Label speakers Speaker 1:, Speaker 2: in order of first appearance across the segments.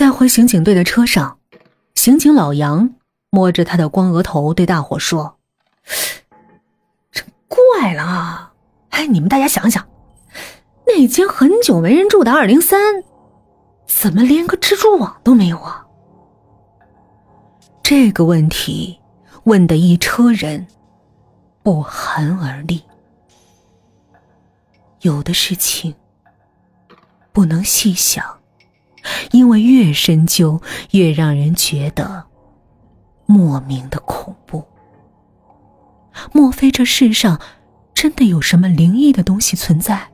Speaker 1: 在回刑警队的车上，刑警老杨摸着他的光额头，对大伙说：“真怪了，哎，你们大家想想，那间很久没人住的二零三，怎么连个蜘蛛网都没有啊？”这个问题问的一车人不寒而栗。有的事情不能细想。因为越深究，越让人觉得莫名的恐怖。莫非这世上真的有什么灵异的东西存在？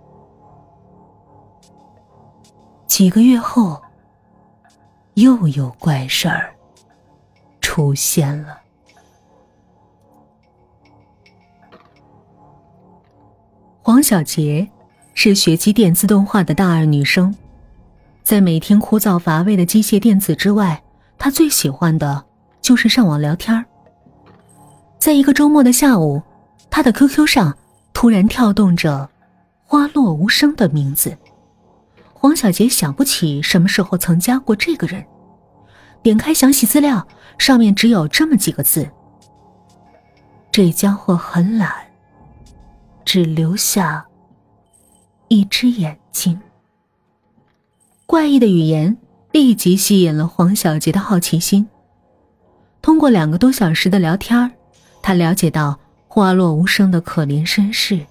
Speaker 1: 几个月后，又有怪事儿出现了。黄小杰是学机电自动化的大二女生。在每天枯燥乏味的机械电子之外，他最喜欢的就是上网聊天在一个周末的下午，他的 QQ 上突然跳动着“花落无声”的名字。黄小杰想不起什么时候曾加过这个人，点开详细资料，上面只有这么几个字：“这家伙很懒，只留下一只眼睛。”怪异的语言立即吸引了黄小杰的好奇心。通过两个多小时的聊天他了解到花落无声的可怜身世：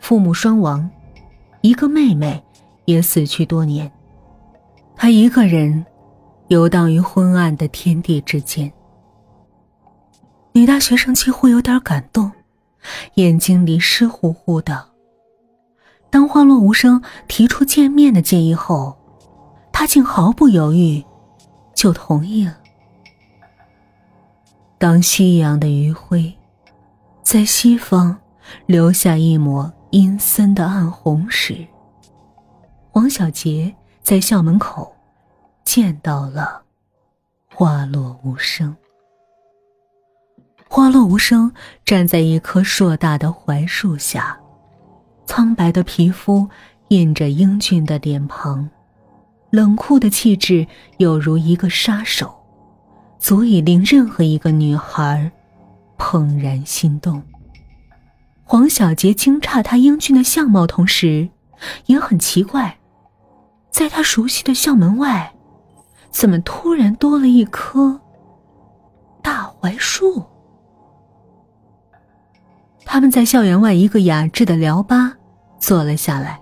Speaker 1: 父母双亡，一个妹妹也死去多年，他一个人游荡于昏暗的天地之间。女大学生几乎有点感动，眼睛里湿乎乎的。当花落无声提出见面的建议后，他竟毫不犹豫就同意了。当夕阳的余晖在西方留下一抹阴森的暗红时，黄小杰在校门口见到了花落无声。花落无声站在一棵硕大的槐树下。苍白的皮肤印着英俊的脸庞，冷酷的气质有如一个杀手，足以令任何一个女孩怦然心动。黄小杰惊诧他英俊的相貌，同时也很奇怪，在他熟悉的校门外，怎么突然多了一棵大槐树？他们在校园外一个雅致的聊吧坐了下来。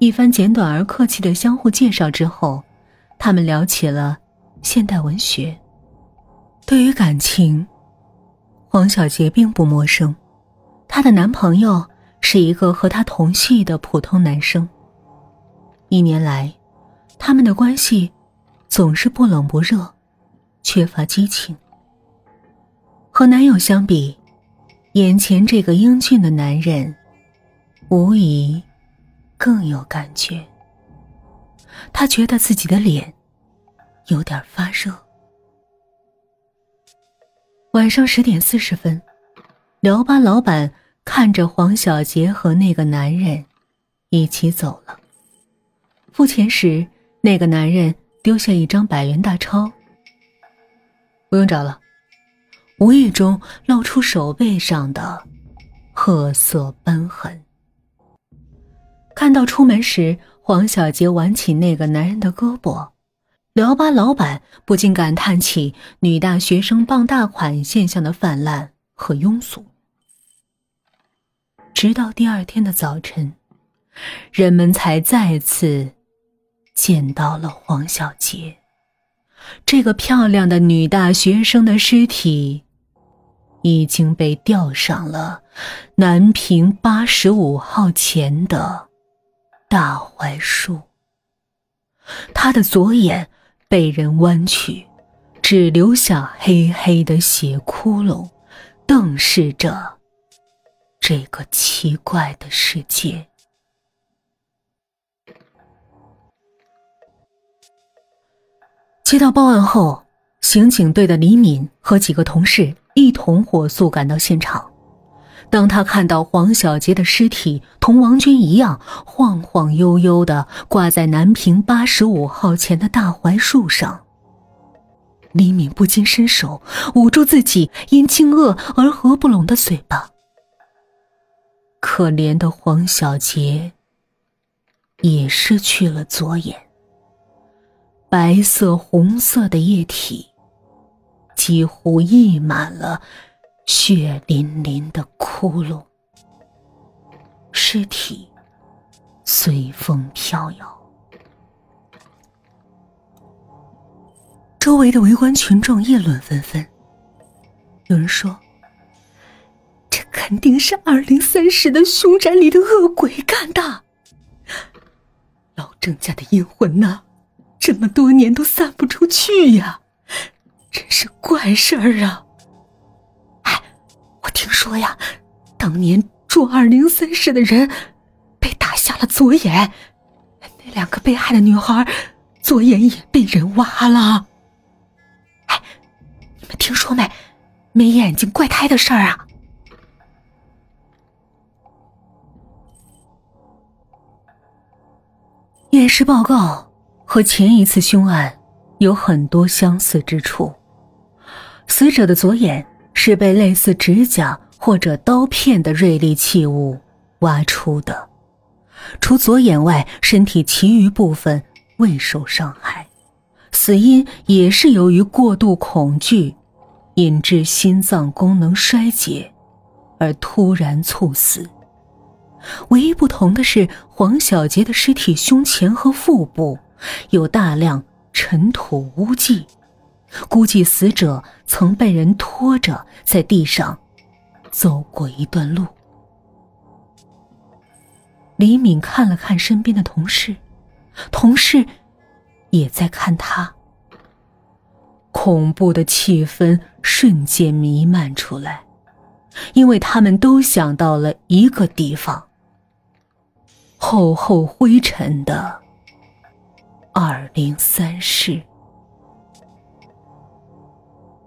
Speaker 1: 一番简短而客气的相互介绍之后，他们聊起了现代文学。对于感情，黄小杰并不陌生。她的男朋友是一个和她同系的普通男生。一年来，他们的关系总是不冷不热，缺乏激情。和男友相比，眼前这个英俊的男人，无疑更有感觉。他觉得自己的脸有点发热。晚上十点四十分，聊吧老板看着黄小杰和那个男人一起走了。付钱时，那个男人丢下一张百元大钞：“不用找了。”无意中露出手背上的褐色斑痕。看到出门时黄小杰挽起那个男人的胳膊，聊吧老板不禁感叹起女大学生傍大款现象的泛滥和庸俗。直到第二天的早晨，人们才再次见到了黄小杰。这个漂亮的女大学生的尸体。已经被吊上了南平八十五号前的大槐树。他的左眼被人弯曲，只留下黑黑的血窟窿，瞪视着这个奇怪的世界。接到报案后，刑警队的李敏和几个同事。一同火速赶到现场，当他看到黄小杰的尸体同王娟一样晃晃悠悠的挂在南平八十五号前的大槐树上，李敏不禁伸手捂住自己因惊愕而合不拢的嘴巴。可怜的黄小杰也失去了左眼，白色、红色的液体几乎溢满了。血淋淋的窟窿，尸体随风飘摇。周围的围观群众议论纷纷，有人说：“这肯定是二零三室的凶宅里的恶鬼干的。老郑家的阴魂呐，这么多年都散不出去呀，真是怪事儿啊！”我听说呀，当年住二零三室的人被打瞎了左眼，那两个被害的女孩左眼也被人挖了。哎，你们听说没？没眼睛怪胎的事儿啊？验尸报告和前一次凶案有很多相似之处，死者的左眼。是被类似指甲或者刀片的锐利器物挖出的，除左眼外，身体其余部分未受伤害，死因也是由于过度恐惧，引致心脏功能衰竭，而突然猝死。唯一不同的是，黄小杰的尸体胸前和腹部有大量尘土污迹。估计死者曾被人拖着在地上走过一段路。李敏看了看身边的同事，同事也在看他。恐怖的气氛瞬间弥漫出来，因为他们都想到了一个地方——厚厚灰尘的二零三室。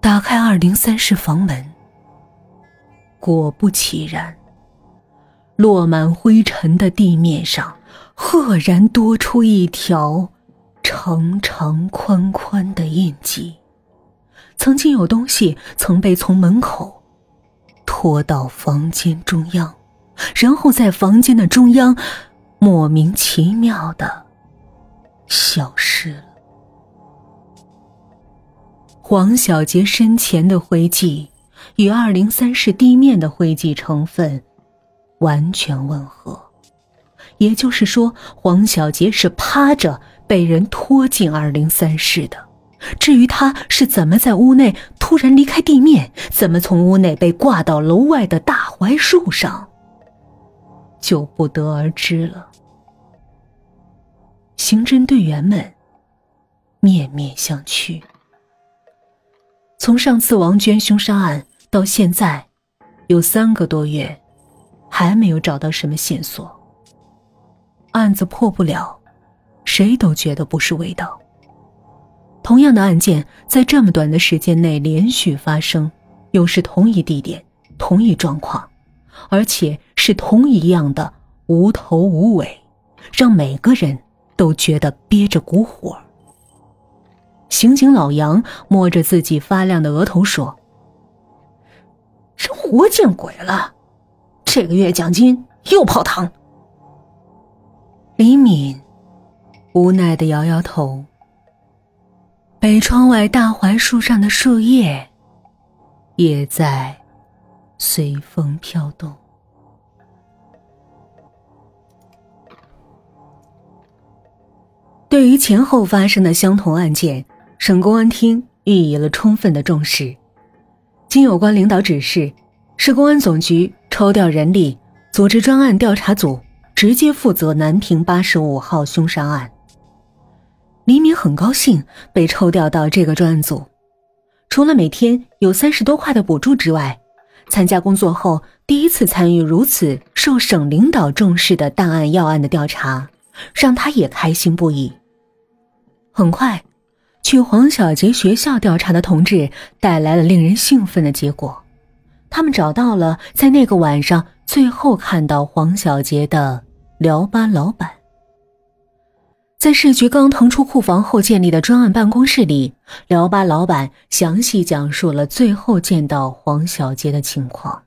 Speaker 1: 打开二零三室房门，果不其然，落满灰尘的地面上，赫然多出一条长长宽宽的印记。曾经有东西曾被从门口拖到房间中央，然后在房间的中央莫名其妙的消失了。黄小杰身前的灰迹与二零三室地面的灰迹成分完全吻合，也就是说，黄小杰是趴着被人拖进二零三室的。至于他是怎么在屋内突然离开地面，怎么从屋内被挂到楼外的大槐树上，就不得而知了。刑侦队员们面面相觑。从上次王娟凶杀案到现在，有三个多月，还没有找到什么线索。案子破不了，谁都觉得不是味道。同样的案件在这么短的时间内连续发生，又是同一地点、同一状况，而且是同一样的无头无尾，让每个人都觉得憋着股火。刑警老杨摸着自己发亮的额头说：“人活见鬼了，这个月奖金又泡汤。”李敏无奈的摇摇头。北窗外大槐树上的树叶也在随风飘动。对于前后发生的相同案件。省公安厅予以了充分的重视，经有关领导指示，市公安总局抽调人力，组织专案调查组，直接负责南平八十五号凶杀案。李敏很高兴被抽调到这个专案组，除了每天有三十多块的补助之外，参加工作后第一次参与如此受省领导重视的大案要案的调查，让他也开心不已。很快。去黄小杰学校调查的同志带来了令人兴奋的结果，他们找到了在那个晚上最后看到黄小杰的辽吧老板。在市局刚腾出库房后建立的专案办公室里，辽吧老板详细讲述了最后见到黄小杰的情况。